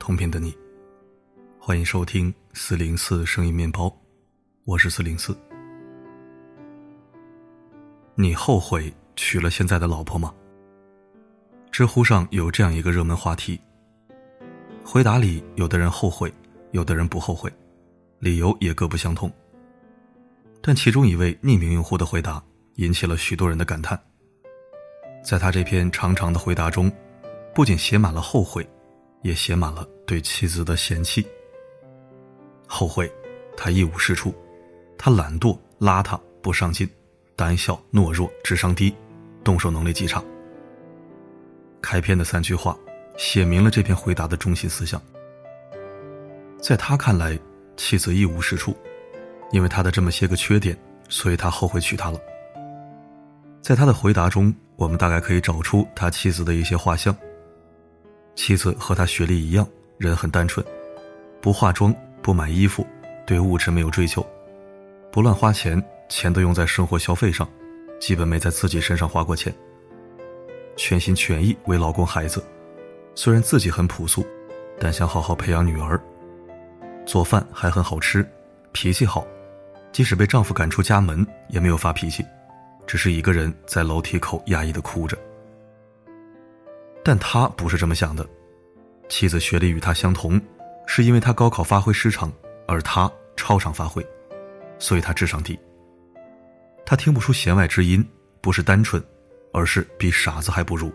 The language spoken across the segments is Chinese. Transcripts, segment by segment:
同频的你，欢迎收听四零四声音面包，我是四零四。你后悔娶了现在的老婆吗？知乎上有这样一个热门话题，回答里有的人后悔，有的人不后悔，理由也各不相同。但其中一位匿名用户的回答引起了许多人的感叹。在他这篇长长的回答中，不仅写满了后悔，也写满了对妻子的嫌弃。后悔，他一无是处，他懒惰、邋遢、不上进、胆小、懦弱、智商低、动手能力极差。开篇的三句话，写明了这篇回答的中心思想。在他看来，妻子一无是处，因为他的这么些个缺点，所以他后悔娶她了。在他的回答中，我们大概可以找出他妻子的一些画像。妻子和他学历一样，人很单纯，不化妆，不买衣服，对物质没有追求，不乱花钱，钱都用在生活消费上，基本没在自己身上花过钱。全心全意为老公孩子，虽然自己很朴素，但想好好培养女儿。做饭还很好吃，脾气好，即使被丈夫赶出家门，也没有发脾气。只是一个人在楼梯口压抑的哭着，但他不是这么想的。妻子学历与他相同，是因为他高考发挥失常，而他超常发挥，所以他智商低。他听不出弦外之音，不是单纯，而是比傻子还不如。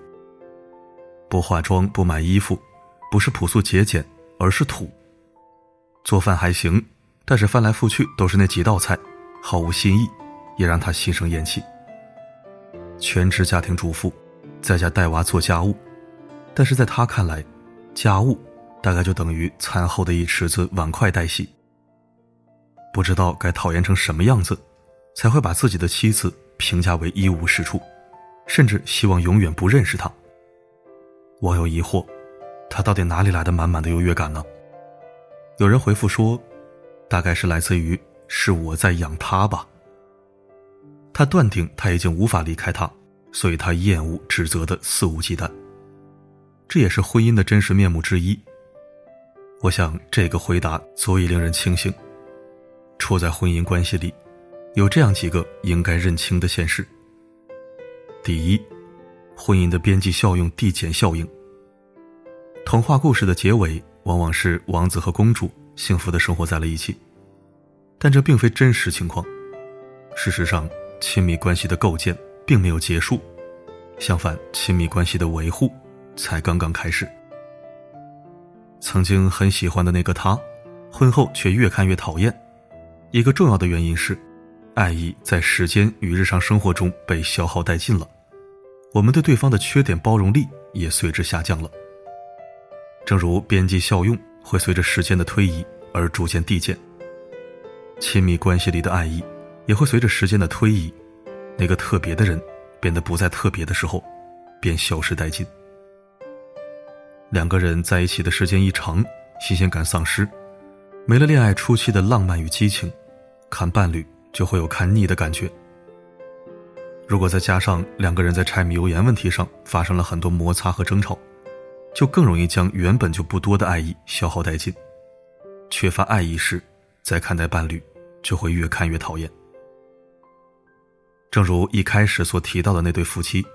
不化妆，不买衣服，不是朴素节俭，而是土。做饭还行，但是翻来覆去都是那几道菜，毫无新意，也让他心生厌弃。全职家庭主妇，在家带娃做家务，但是在他看来，家务大概就等于餐后的一池子碗筷待洗。不知道该讨厌成什么样子，才会把自己的妻子评价为一无是处，甚至希望永远不认识他。网友疑惑，他到底哪里来的满满的优越感呢？有人回复说，大概是来自于是我在养他吧。他断定他已经无法离开他，所以他厌恶、指责的肆无忌惮。这也是婚姻的真实面目之一。我想，这个回答足以令人清醒。处在婚姻关系里，有这样几个应该认清的现实：第一，婚姻的边际效用递减效应。童话故事的结尾往往是王子和公主幸福的生活在了一起，但这并非真实情况。事实上，亲密关系的构建并没有结束，相反，亲密关系的维护才刚刚开始。曾经很喜欢的那个他，婚后却越看越讨厌。一个重要的原因是，爱意在时间与日常生活中被消耗殆尽了，我们对对方的缺点包容力也随之下降了。正如边际效用会随着时间的推移而逐渐递减，亲密关系里的爱意。也会随着时间的推移，那个特别的人变得不再特别的时候，便消失殆尽。两个人在一起的时间一长，新鲜感丧失，没了恋爱初期的浪漫与激情，看伴侣就会有看腻的感觉。如果再加上两个人在柴米油盐问题上发生了很多摩擦和争吵，就更容易将原本就不多的爱意消耗殆尽。缺乏爱意时，再看待伴侣，就会越看越讨厌。正如一开始所提到的那对夫妻，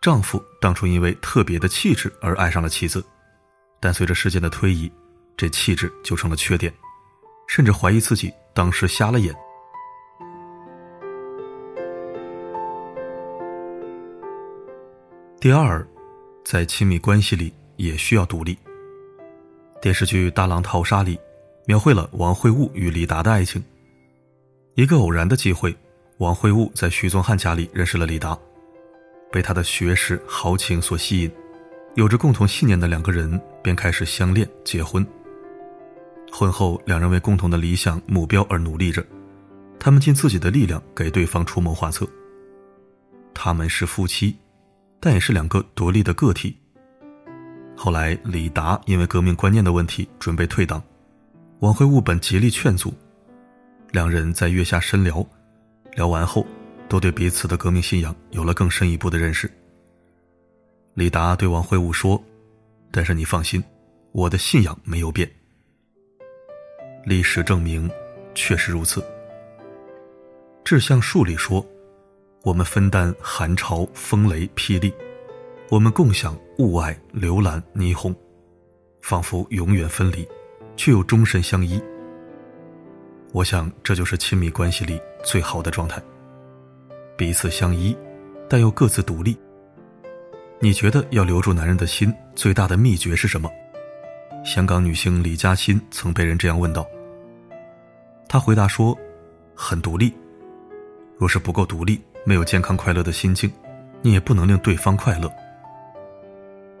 丈夫当初因为特别的气质而爱上了妻子，但随着时间的推移，这气质就成了缺点，甚至怀疑自己当时瞎了眼。第二，在亲密关系里也需要独立。电视剧《大浪淘沙》里，描绘了王会悟与李达的爱情，一个偶然的机会。王会悟在徐宗汉家里认识了李达，被他的学识豪情所吸引，有着共同信念的两个人便开始相恋结婚。婚后，两人为共同的理想目标而努力着，他们尽自己的力量给对方出谋划策。他们是夫妻，但也是两个独立的个体。后来，李达因为革命观念的问题准备退党，王会悟本极力劝阻，两人在月下深聊。聊完后，都对彼此的革命信仰有了更深一步的认识。李达对王会悟说：“但是你放心，我的信仰没有变。历史证明，确实如此。志向树里说：“我们分担寒潮、风雷、霹雳，我们共享雾霭、流岚、霓虹，仿佛永远分离，却又终身相依。”我想，这就是亲密关系里最好的状态。彼此相依，但又各自独立。你觉得要留住男人的心，最大的秘诀是什么？香港女星李嘉欣曾被人这样问到。她回答说：“很独立。若是不够独立，没有健康快乐的心境，你也不能令对方快乐。”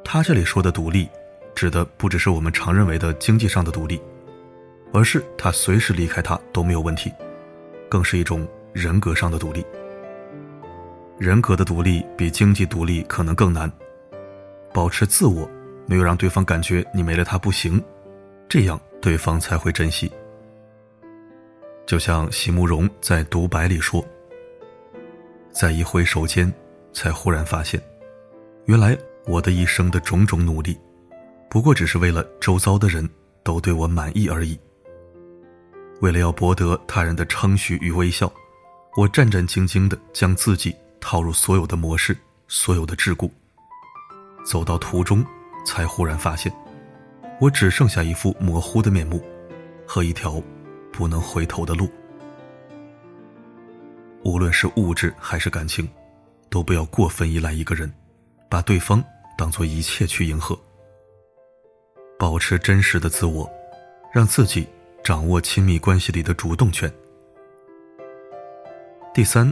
她这里说的独立，指的不只是我们常认为的经济上的独立。而是他随时离开他都没有问题，更是一种人格上的独立。人格的独立比经济独立可能更难，保持自我，没有让对方感觉你没了他不行，这样对方才会珍惜。就像席慕容在独白里说：“在一挥手间，才忽然发现，原来我的一生的种种努力，不过只是为了周遭的人都对我满意而已。”为了要博得他人的称许与微笑，我战战兢兢地将自己套入所有的模式、所有的桎梏。走到途中，才忽然发现，我只剩下一副模糊的面目，和一条不能回头的路。无论是物质还是感情，都不要过分依赖一个人，把对方当做一切去迎合。保持真实的自我，让自己。掌握亲密关系里的主动权。第三，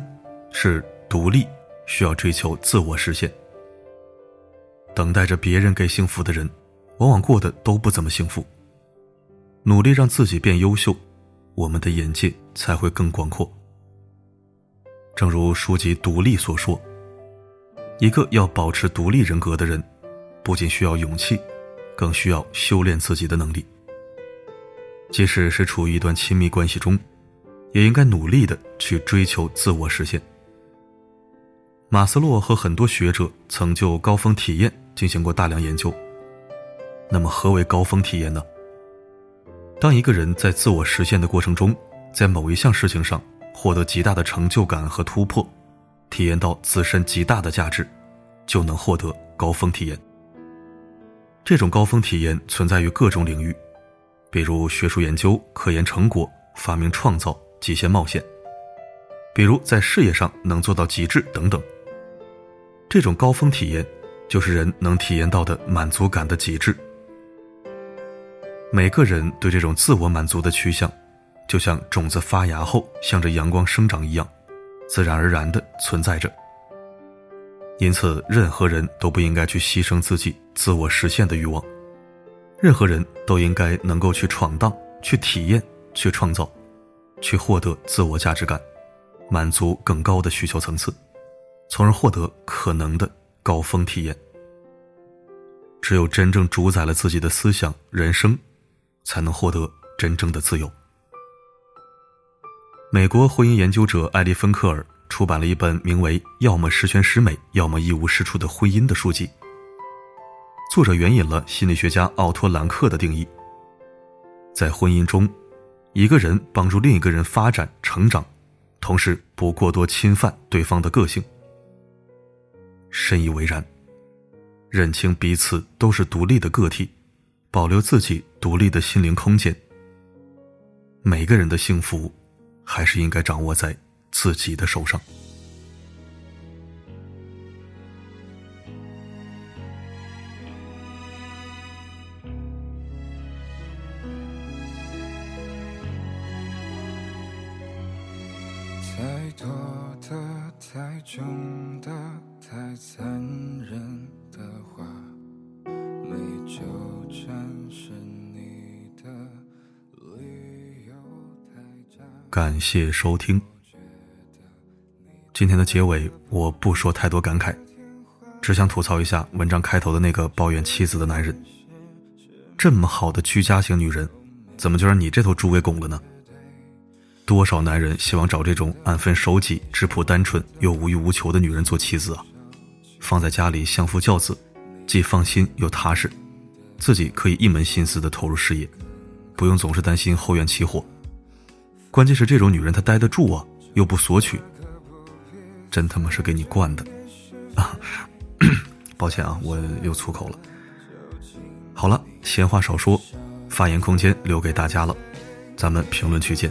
是独立，需要追求自我实现。等待着别人给幸福的人，往往过得都不怎么幸福。努力让自己变优秀，我们的眼界才会更广阔。正如书籍《独立》所说，一个要保持独立人格的人，不仅需要勇气，更需要修炼自己的能力。即使是处于一段亲密关系中，也应该努力的去追求自我实现。马斯洛和很多学者曾就高峰体验进行过大量研究。那么，何为高峰体验呢？当一个人在自我实现的过程中，在某一项事情上获得极大的成就感和突破，体验到自身极大的价值，就能获得高峰体验。这种高峰体验存在于各种领域。比如学术研究、科研成果、发明创造、极限冒险；比如在事业上能做到极致等等。这种高峰体验，就是人能体验到的满足感的极致。每个人对这种自我满足的趋向，就像种子发芽后向着阳光生长一样，自然而然的存在着。因此，任何人都不应该去牺牲自己自我实现的欲望。任何人都应该能够去闯荡、去体验、去创造、去获得自我价值感，满足更高的需求层次，从而获得可能的高峰体验。只有真正主宰了自己的思想、人生，才能获得真正的自由。美国婚姻研究者艾利芬克尔出版了一本名为《要么十全十美，要么一无是处的婚姻》的书籍。作者援引了心理学家奥托·兰克的定义：在婚姻中，一个人帮助另一个人发展成长，同时不过多侵犯对方的个性。深以为然。认清彼此都是独立的个体，保留自己独立的心灵空间。每个人的幸福，还是应该掌握在自己的手上。太多的、太重的、太残忍的话感谢收听。今天的结尾，我不说太多感慨，只想吐槽一下文章开头的那个抱怨妻子的男人。这么好的居家型女人，怎么就让你这头猪给拱了呢？多少男人希望找这种安分守己、质朴单纯又无欲无求的女人做妻子啊？放在家里相夫教子，既放心又踏实，自己可以一门心思的投入事业，不用总是担心后院起火。关键是这种女人她待得住啊，又不索取，真他妈是给你惯的啊！抱歉啊，我又粗口了。好了，闲话少说，发言空间留给大家了，咱们评论区见。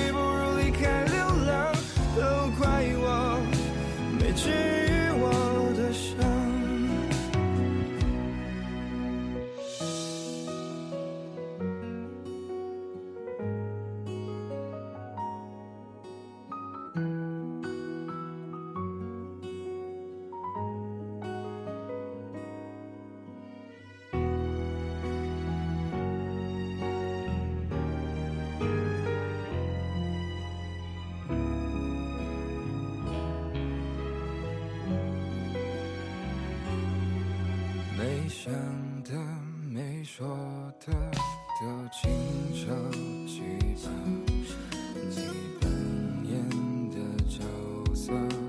想的没说的都轻手记吧，你扮演的角色。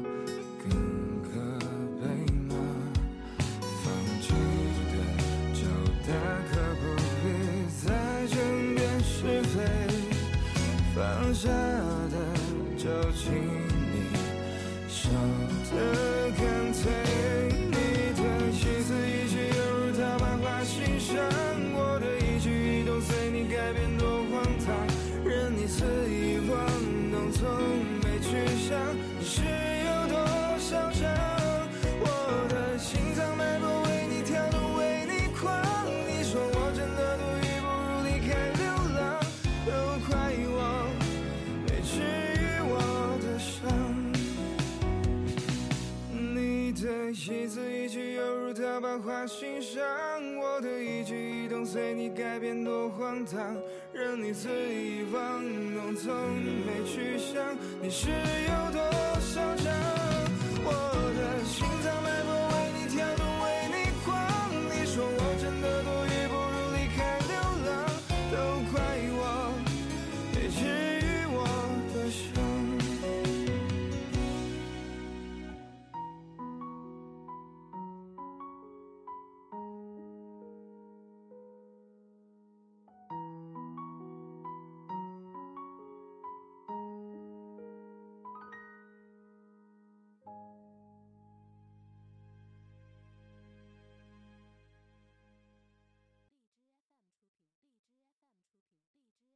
我的一举一动，随你改变多荒唐，任你肆意玩弄，从没去想你是有多嚣张。我的心脏。